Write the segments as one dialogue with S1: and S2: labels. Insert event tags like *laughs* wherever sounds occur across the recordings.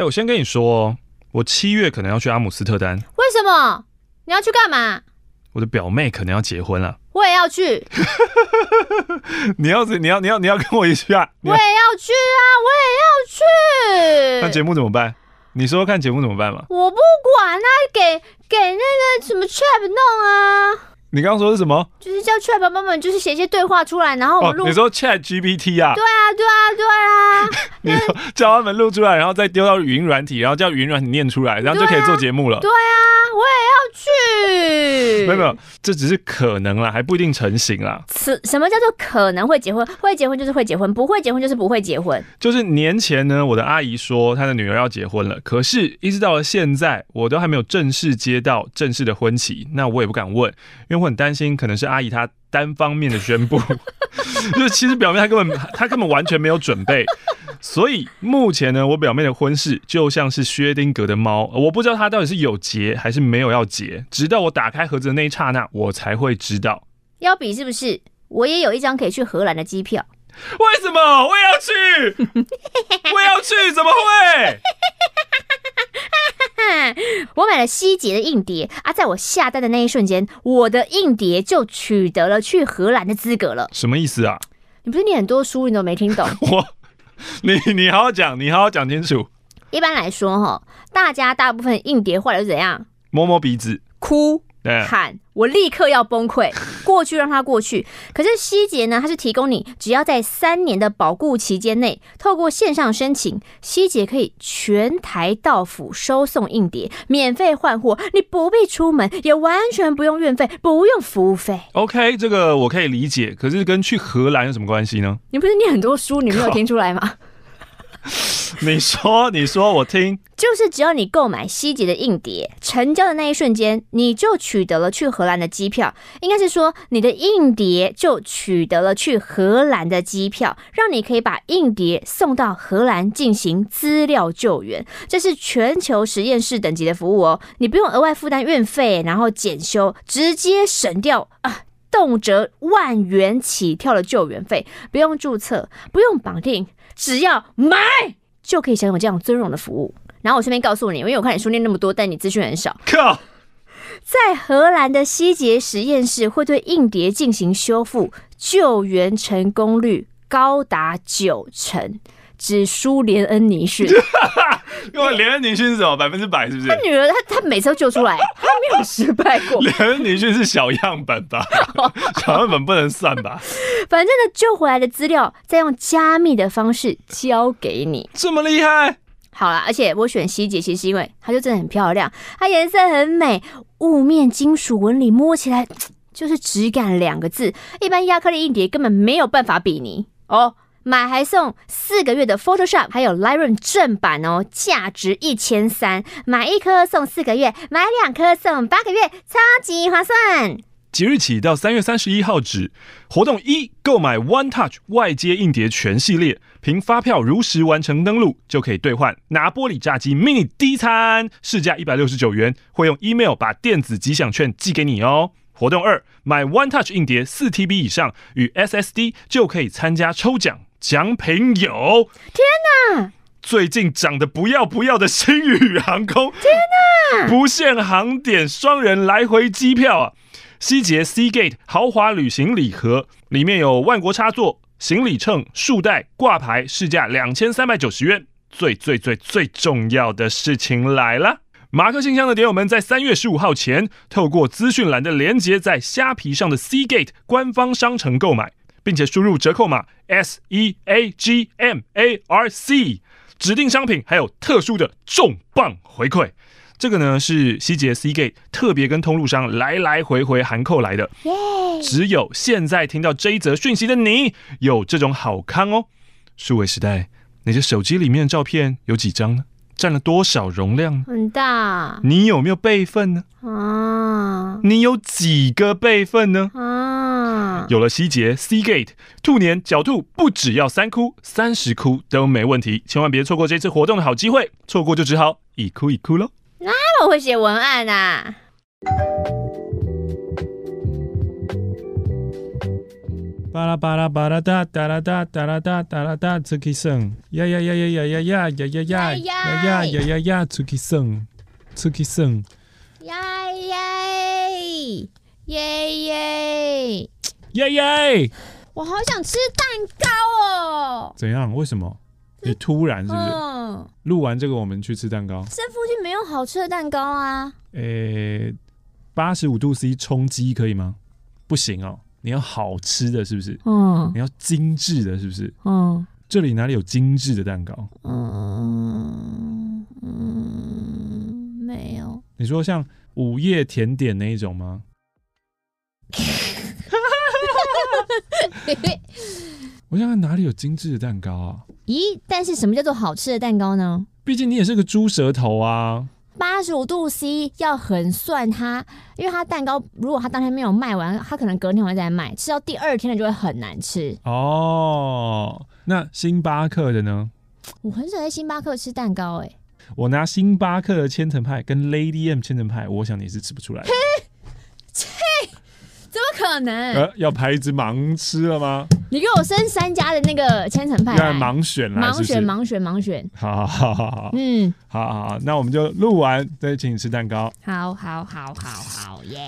S1: 哎，我先跟你说哦，我七月可能要去阿姆斯特丹。
S2: 为什么？你要去干嘛？
S1: 我的表妹可能要结婚了。
S2: 我也要去。*laughs*
S1: 你要是你要你要你要跟我一起去啊？
S2: 我也要去啊！我也要去。
S1: 那节目怎么办？你说看节目怎么办嘛？
S2: 我不管啊，给给那个什么 Trap 弄啊。
S1: 你刚刚说是什么？
S2: 就是叫 Chat 宝宝们，就是写一些对话出来，然后我录、
S1: 哦。你说 Chat GPT 啊？
S2: 对啊，对啊，对啊。*laughs*
S1: 你说叫他们录出来，然后再丢到云软体，然后叫云软体念出来，然后就可以做节目了。
S2: 对啊，我也要去。
S1: 没有没有，这只是可能啦，还不一定成型啦。
S2: 什什么叫做可能会结婚？会结婚就是会结婚，不会结婚就是不会结婚。
S1: 就是年前呢，我的阿姨说她的女儿要结婚了，可是一直到了现在，我都还没有正式接到正式的婚期，那我也不敢问，因为我很担心可能是阿姨她单方面的宣布，*laughs* 就是其实表面她根本她根本完全没有准备。所以目前呢，我表妹的婚事就像是薛丁格的猫，我不知道她到底是有结还是没有要结，直到我打开盒子的那一刹那，我才会知道。
S2: 要比是不是？我也有一张可以去荷兰的机票。
S1: 为什么我也要去？*laughs* 我也要去？怎么会？*laughs*
S2: 我买了希捷的硬碟啊，在我下单的那一瞬间，我的硬碟就取得了去荷兰的资格了。
S1: 什么意思啊？
S2: 你不是念很多书，你都没听懂？*laughs*
S1: 我。*laughs* 你你好好讲，你好好讲清楚。
S2: 一般来说，哈，大家大部分硬碟坏了是怎样？
S1: 摸摸鼻子，
S2: 哭，喊，我立刻要崩溃。*laughs* 过去让它过去。可是希捷呢？它是提供你只要在三年的保固期间内，透过线上申请，希捷可以全台到府收送硬碟，免费换货，你不必出门，也完全不用运费，不用服务费。
S1: OK，这个我可以理解。可是跟去荷兰有什么关系呢？
S2: 你不是念很多书，你没有听出来吗？*laughs*
S1: 你说，你说，我听。
S2: 就是只要你购买西捷的硬碟，成交的那一瞬间，你就取得了去荷兰的机票。应该是说，你的硬碟就取得了去荷兰的机票，让你可以把硬碟送到荷兰进行资料救援。这是全球实验室等级的服务哦，你不用额外负担运费，然后检修，直接省掉啊，动辄万元起跳的救援费，不用注册，不用绑定，只要买就可以享有这样尊荣的服务。然后我顺便告诉你，因为我看你书念那么多，但你资讯很少。靠，在荷兰的希捷实验室会对硬碟进行修复，救援成功率高达九成，只输连恩尼逊。*laughs*
S1: 因为连恩尼逊是什么？百分之百是不是？
S2: 他女儿，他他每次都救出来，他没有失败过。*laughs*
S1: 连恩尼逊是小样本吧？*laughs* 小样本不能算吧？
S2: 反正呢，救回来的资料再用加密的方式交给你，
S1: 这么厉害。
S2: 好啦，而且我选希姐，其实是因为她就真的很漂亮，它颜色很美，雾面金属纹理摸起来就是质感两个字，一般亚克力硬碟根本没有办法比拟哦。买还送四个月的 Photoshop，还有 Lightroom 正版哦，价值一千三，买一颗送四个月，买两颗送八个月，超级划算。
S1: 即日起到三月三十一号止，活动一，购买 One Touch 外接硬碟全系列，凭发票如实完成登录，就可以兑换拿玻璃炸鸡 Mini 第一餐，市价一百六十九元，会用 email 把电子吉祥券寄给你哦。活动二，买 One Touch 硬碟四 TB 以上与 SSD 就可以参加抽奖，奖品有，
S2: 天哪！
S1: 最近涨得不要不要的星宇航空，
S2: 天哪！
S1: 不限航点双人来回机票啊！希捷 Seagate 豪华旅行礼盒里面有万国插座、行李秤、束带、挂牌，市价两千三百九十元。最最最最重要的事情来了！马克信箱的点友们，在三月十五号前，透过资讯栏的连接，在虾皮上的 Seagate 官方商城购买，并且输入折扣码 S E A G M A R C，指定商品还有特殊的重磅回馈。这个呢是希捷 Seagate 特别跟通路商来来回回函扣来的只有现在听到这一则讯息的你有这种好康哦。数位时代，你的手机里面的照片有几张呢？占了多少容量？
S2: 很大。
S1: 你有没有备份呢？
S2: 啊，
S1: 你有几个备份呢？
S2: 啊，
S1: 有了希捷 Seagate，兔年狡兔不只要三哭，三十哭都没问题。千万别错过这次活动的好机会，错过就只好一哭一哭喽。
S2: 那么会写文案啊！
S1: 巴拉巴拉巴拉哒哒啦哒哒啦哒哒啦哒，出去耍！呀呀呀呀呀呀呀呀呀呀呀呀呀呀！出去耍，出去耍！
S2: 呀耶耶耶
S1: 耶耶！
S2: 我好想吃蛋糕哦！
S1: 怎样？为什么？你突然是不是？
S2: 嗯，
S1: 录完这个，我们去吃蛋糕。
S2: 这附近没有好吃的蛋糕啊。
S1: 诶，八十五度 C 冲击可以吗？不行哦。你要好吃的是不是？嗯，你要精致的是不是？嗯，这里哪里有精致的蛋糕？
S2: 嗯嗯，没有。
S1: 你说像午夜甜点那一种吗？*laughs* *laughs* 我想看哪里有精致的蛋糕啊？
S2: 咦，但是什么叫做好吃的蛋糕呢？
S1: 毕竟你也是个猪舌头啊。
S2: 八十五度 C 要很算它，因为它蛋糕如果它当天没有卖完，它可能隔天会再卖，吃到第二天的就会很难吃。
S1: 哦，那星巴克的呢？
S2: 我很少在星巴克吃蛋糕哎、欸。
S1: 我拿星巴克的千层派跟 Lady M 千层派，我想你是吃不出来的。*laughs*
S2: 切，怎么可能？
S1: 呃，要排一只盲吃了吗？
S2: 你给我升三家的那个千层派，
S1: 要盲选啦，
S2: 盲选，盲选，盲选。
S1: 好好好好，
S2: 嗯，
S1: 好好好，那我们就录完再请你吃蛋糕。
S2: 好好好好好耶！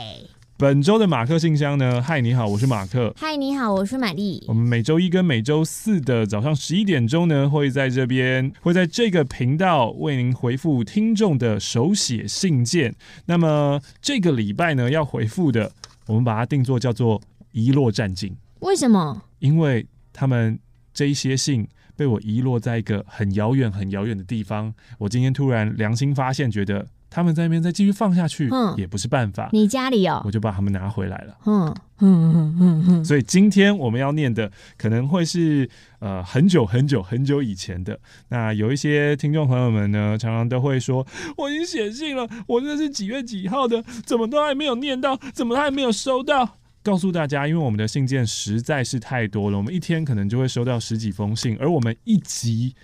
S1: 本周的马克信箱呢？嗨，你好，我是马克。
S2: 嗨，你好，我是玛丽。
S1: 我们每周一跟每周四的早上十一点钟呢，会在这边，会在这个频道为您回复听众的手写信件。那么这个礼拜呢，要回复的，我们把它定做叫做遗落战境。
S2: 为什么？
S1: 因为他们这一些信被我遗落在一个很遥远、很遥远的地方。我今天突然良心发现，觉得他们在那边再继续放下去，嗯，也不是办法。
S2: 你家里有，
S1: 我就把他们拿回来了。
S2: 嗯嗯嗯嗯嗯。
S1: 所以今天我们要念的可能会是呃很久很久很久以前的。那有一些听众朋友们呢，常常都会说：“我已经写信了，我这是几月几号的，怎么都还没有念到，怎么还没有收到？”告诉大家，因为我们的信件实在是太多了，我们一天可能就会收到十几封信，而我们一集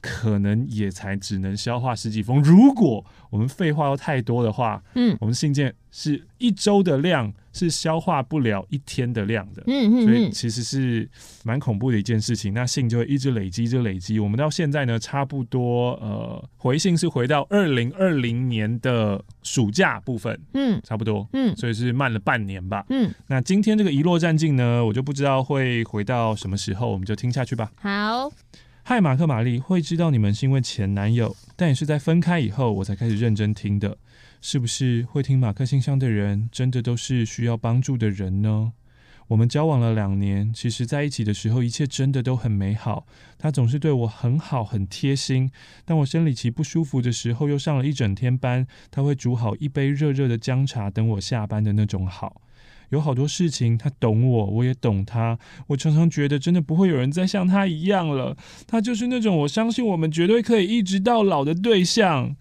S1: 可能也才只能消化十几封。如果我们废话又太多的话，嗯，我们信件是一周的量，是消化不了一天的量的，嗯嗯，所以其实是蛮恐怖的一件事情。那信就会一直累积，一直累积。我们到现在呢，差不多呃，回信是回到二零二零年的暑假部分，嗯，差不多，嗯，所以是慢了半年吧，嗯。那今天这个遗落战境呢，我就不知道会回到什么时候，我们就听下去吧。
S2: 好。
S1: 嗨，马克、玛丽，会知道你们是因为前男友，但也是在分开以后我才开始认真听的。是不是会听马克信箱的人，真的都是需要帮助的人呢？我们交往了两年，其实在一起的时候，一切真的都很美好。他总是对我很好，很贴心。当我生理期不舒服的时候，又上了一整天班，他会煮好一杯热热的姜茶等我下班的那种好。有好多事情，他懂我，我也懂他。我常常觉得，真的不会有人再像他一样了。他就是那种我相信我们绝对可以一直到老的对象。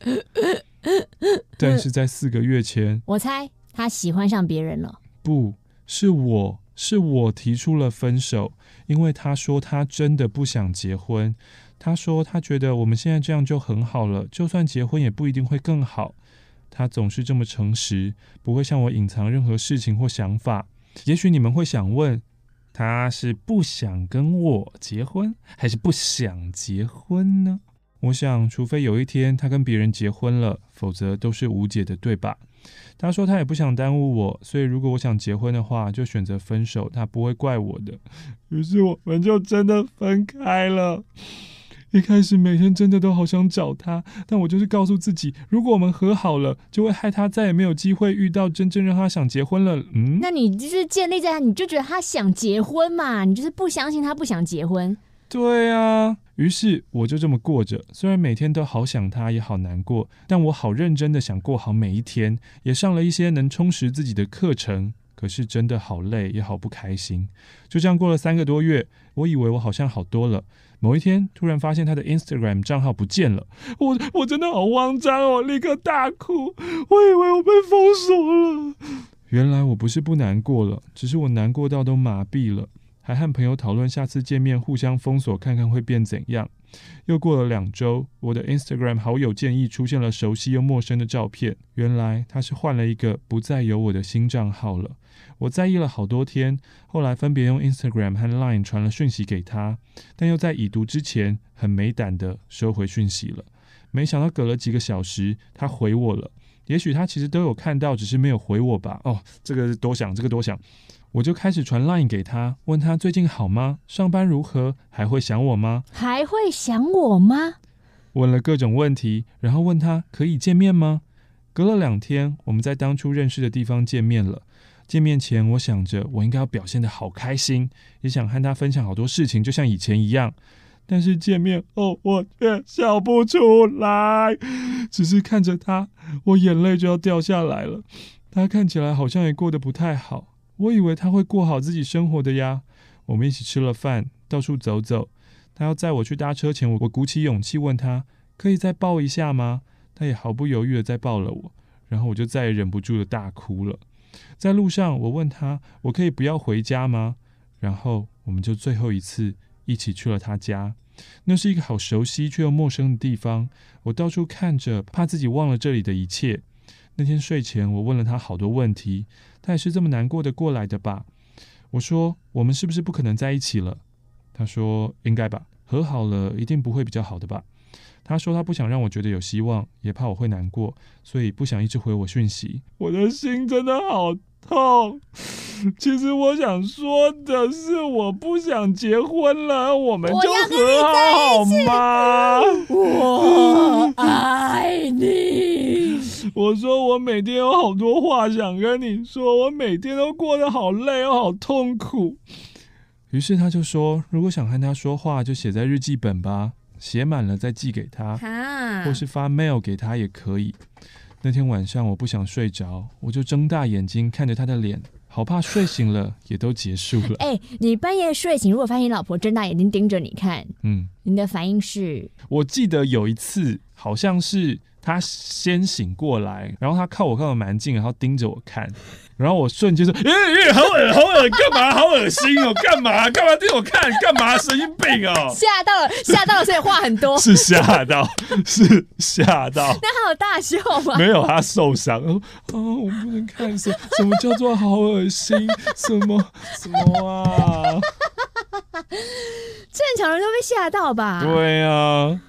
S1: 但是在四个月前，
S2: 我猜他喜欢上别人了。
S1: 不是我，是我提出了分手，因为他说他真的不想结婚。他说他觉得我们现在这样就很好了，就算结婚也不一定会更好。他总是这么诚实，不会向我隐藏任何事情或想法。也许你们会想问，他是不想跟我结婚，还是不想结婚呢？我想，除非有一天他跟别人结婚了，否则都是无解的，对吧？他说他也不想耽误我，所以如果我想结婚的话，就选择分手，他不会怪我的。于是我们就真的分开了。一开始每天真的都好想找他，但我就是告诉自己，如果我们和好了，就会害他再也没有机会遇到真正让他想结婚了。嗯，
S2: 那你就是建立在他，你就觉得他想结婚嘛？你就是不相信他不想结婚。
S1: 对啊，于是我就这么过着，虽然每天都好想他，也好难过，但我好认真的想过好每一天，也上了一些能充实自己的课程。可是真的好累，也好不开心。就这样过了三个多月，我以为我好像好多了。某一天，突然发现他的 Instagram 账号不见了，我我真的好慌张哦，立刻大哭。我以为我被封锁了，原来我不是不难过了，只是我难过到都麻痹了，还和朋友讨论下次见面互相封锁看看会变怎样。又过了两周，我的 Instagram 好友建议出现了熟悉又陌生的照片，原来他是换了一个不再有我的新账号了。我在意了好多天，后来分别用 Instagram 和 Line 传了讯息给他，但又在已读之前很没胆的收回讯息了。没想到隔了几个小时，他回我了。也许他其实都有看到，只是没有回我吧。哦，这个多想，这个多想。我就开始传 Line 给他，问他最近好吗？上班如何？还会想我吗？
S2: 还会想我吗？
S1: 问了各种问题，然后问他可以见面吗？隔了两天，我们在当初认识的地方见面了。见面前，我想着我应该要表现的好开心，也想和他分享好多事情，就像以前一样。但是见面后，我却笑不出来，只是看着他，我眼泪就要掉下来了。他看起来好像也过得不太好，我以为他会过好自己生活的呀。我们一起吃了饭，到处走走。他要载我去搭车前，我我鼓起勇气问他，可以再抱一下吗？他也毫不犹豫的再抱了我，然后我就再也忍不住的大哭了。在路上，我问他：“我可以不要回家吗？”然后我们就最后一次一起去了他家。那是一个好熟悉却又陌生的地方。我到处看着，怕自己忘了这里的一切。那天睡前，我问了他好多问题。他也是这么难过的过来的吧？我说：“我们是不是不可能在一起了？”他说：“应该吧，和好了一定不会比较好的吧。”他说他不想让我觉得有希望，也怕我会难过，所以不想一直回我讯息。我的心真的好痛。其实我想说的是，我不想结婚了，我们就和好好吗？*laughs*
S2: 我爱你。*laughs*
S1: 我说我每天有好多话想跟你说，我每天都过得好累，又好痛苦。于是他就说，如果想和他说话，就写在日记本吧。写满了再寄给他，或是发 mail 给他也可以。那天晚上我不想睡着，我就睁大眼睛看着他的脸，好怕睡醒了也都结束了。
S2: 哎、欸，你半夜睡醒，如果发现你老婆睁大眼睛盯着你看，
S1: 嗯，
S2: 你的反应是？
S1: 我记得有一次，好像是。他先醒过来，然后他靠我靠的蛮近，然后盯着我看，然后我瞬间说：“ *laughs* 耶耶，好恶好恶，干嘛？好恶心哦，*laughs* 干嘛？干嘛盯我看？干嘛？神经病哦！”
S2: 吓到了，吓到了，所以话很多。*laughs*
S1: 是吓到，是吓到。
S2: 那他有大笑吗？
S1: 没有，他受伤。啊，我不能看什么，什么叫做好恶心？什么什么啊？
S2: 正常人都被吓到吧？
S1: 对啊。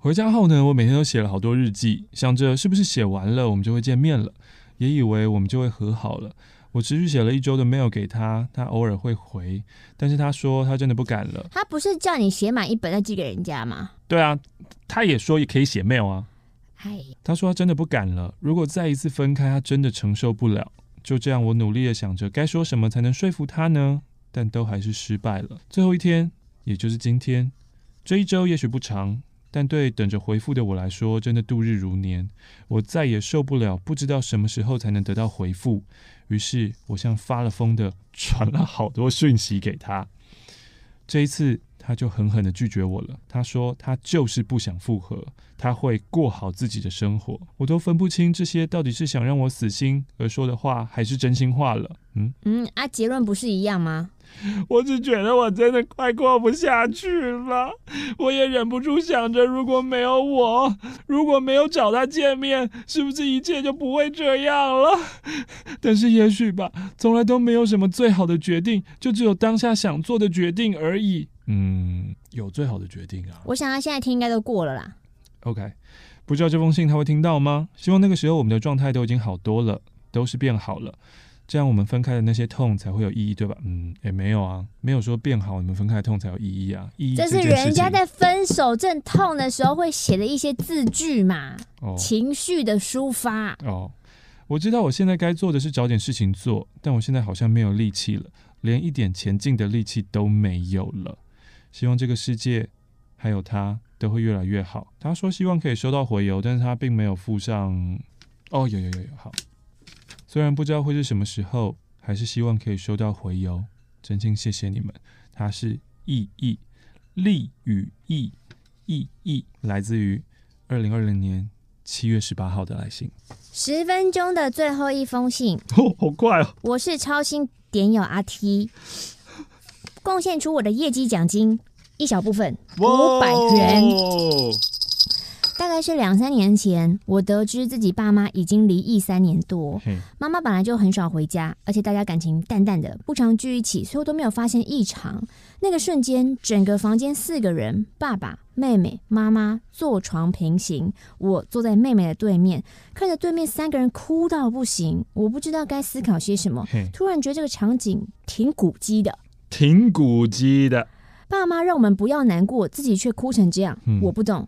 S1: 回家后呢，我每天都写了好多日记，想着是不是写完了我们就会见面了，也以为我们就会和好了。我持续写了一周的 mail 给他，他偶尔会回，但是他说他真的不敢了。
S2: 他不是叫你写满一本再寄给人家吗？
S1: 对啊，他也说也可以写 mail 啊。
S2: 嗨，
S1: 他说他真的不敢了，如果再一次分开，他真的承受不了。就这样，我努力的想着该说什么才能说服他呢，但都还是失败了。最后一天，也就是今天，这一周也许不长。但对等着回复的我来说，真的度日如年。我再也受不了，不知道什么时候才能得到回复。于是，我像发了疯的传了好多讯息给他。这一次，他就狠狠的拒绝我了。他说他就是不想复合，他会过好自己的生活。我都分不清这些到底是想让我死心而说的话，还是真心话了。嗯
S2: 嗯，啊，结论不是一样吗？*laughs*
S1: 我只觉得我真的快过不下去了，我也忍不住想着，如果没有我，如果没有找他见面，是不是一切就不会这样了？*laughs* 但是也许吧，从来都没有什么最好的决定，就只有当下想做的决定而已。嗯，有最好的决定啊。
S2: 我想他现在听应该都过了啦。
S1: OK，不知道这封信他会听到吗？希望那个时候我们的状态都已经好多了，都是变好了。这样我们分开的那些痛才会有意义，对吧？嗯，也没有啊，没有说变好，你们分开的痛才有意义啊。意义这，
S2: 这是人家在分手正痛的时候会写的一些字句嘛，
S1: 哦、
S2: 情绪的抒发。
S1: 哦，我知道我现在该做的是找点事情做，但我现在好像没有力气了，连一点前进的力气都没有了。希望这个世界还有他都会越来越好。他说希望可以收到回邮，但是他并没有附上。哦，有有有有，好。虽然不知道会是什么时候，还是希望可以收到回邮。真心谢谢你们。它是意义利与意意义，来自于二零二零年七月十八号的来信。
S2: 十分钟的最后一封信，
S1: 哦，好快哦！
S2: 我是超新点友阿 T，贡献出我的业绩奖金一小部分五百元。大概是两三年前，我得知自己爸妈已经离异三年多。妈妈本来就很少回家，而且大家感情淡淡的，不常聚一起，所以我都没有发现异常。那个瞬间，整个房间四个人，爸爸、妹妹、妈妈坐床平行，我坐在妹妹的对面，看着对面三个人哭到不行。我不知道该思考些什么，突然觉得这个场景挺古迹的，
S1: 挺古迹的。
S2: 爸妈让我们不要难过，自己却哭成这样，嗯、我不懂。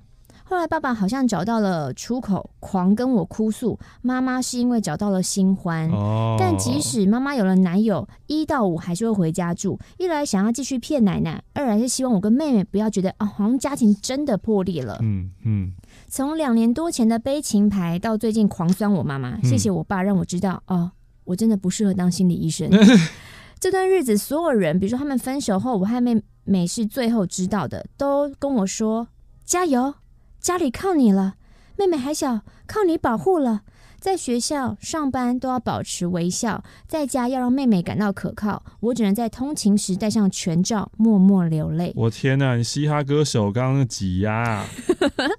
S2: 后来爸爸好像找到了出口，狂跟我哭诉。妈妈是因为找到了新欢，哦、但即使妈妈有了男友，一到五还是会回家住。一来想要继续骗奶奶，二来是希望我跟妹妹不要觉得啊，好像家庭真的破裂了。嗯嗯。从两年多前的悲情牌到最近狂酸我妈妈，嗯、谢谢我爸让我知道哦，我真的不适合当心理医生。*laughs* 这段日子，所有人，比如说他们分手后，我和妹妹是最后知道的，都跟我说加油。家里靠你了，妹妹还小，靠你保护了。在学校上班都要保持微笑，在家要让妹妹感到可靠。我只能在通勤时戴上全罩，默默流泪。
S1: 我天哪，你嘻哈歌手刚刚挤压。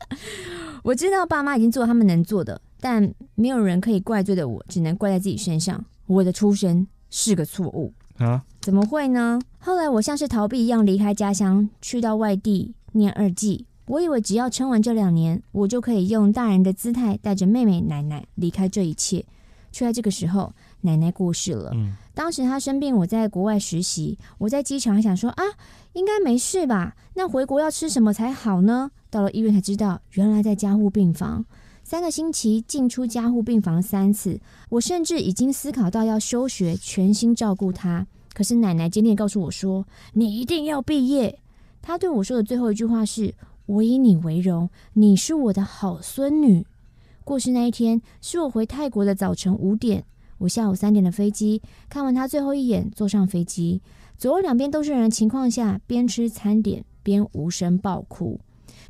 S1: *laughs*
S2: 我知道爸妈已经做他们能做的，但没有人可以怪罪的我，只能怪在自己身上。我的出生是个错误啊？怎么会呢？后来我像是逃避一样离开家乡，去到外地念二技。我以为只要撑完这两年，我就可以用大人的姿态带着妹妹、奶奶离开这一切。却在这个时候，奶奶过世了。嗯，当时她生病，我在国外实习，我在机场还想说啊，应该没事吧？那回国要吃什么才好呢？到了医院才知道，原来在加护病房，三个星期进出加护病房三次。我甚至已经思考到要休学，全心照顾她。可是奶奶坚定告诉我说：“你一定要毕业。”她对我说的最后一句话是。我以你为荣，你是我的好孙女。过世那一天是我回泰国的早晨五点，我下午三点的飞机，看完他最后一眼，坐上飞机，左右两边都是人的情况下，边吃餐点边无声爆哭。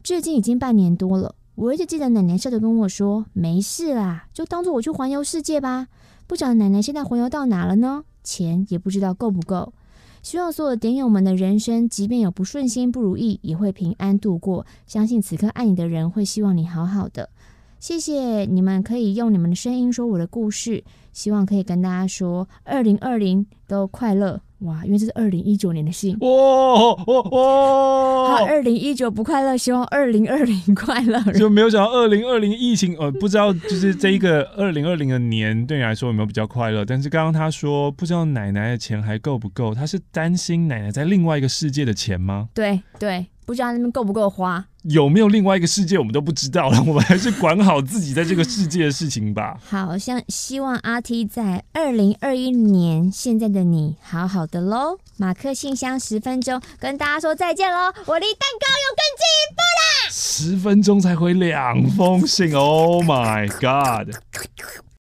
S2: 至今已经半年多了，我一直记得奶奶笑着跟我说：“没事啦，就当做我去环游世界吧。”不晓得奶奶现在环游到哪了呢？钱也不知道够不够。希望所有点友们的人生，即便有不顺心、不如意，也会平安度过。相信此刻爱你的人会希望你好好的。谢谢你们可以用你们的声音说我的故事，希望可以跟大家说，二零二零都快乐。哇，因为这是二零一九年的信。哇哇哇！他二零一九不快乐，希望二零二零快乐。
S1: 就没有想到二零二零疫情，呃，不知道就是这一个二零二零的年对你来说有没有比较快乐？但是刚刚他说不知道奶奶的钱还够不够，他是担心奶奶在另外一个世界的钱吗？
S2: 对对。不知道那边够不够花，
S1: 有没有另外一个世界，我们都不知道了。我们还是管好自己在这个世界的事情吧。
S2: 好像希望阿 T 在二零二一年，现在的你好好的喽。马克信箱十分钟，跟大家说再见喽。我离蛋糕又更进一步啦，
S1: 十分钟才回两封信，Oh my God。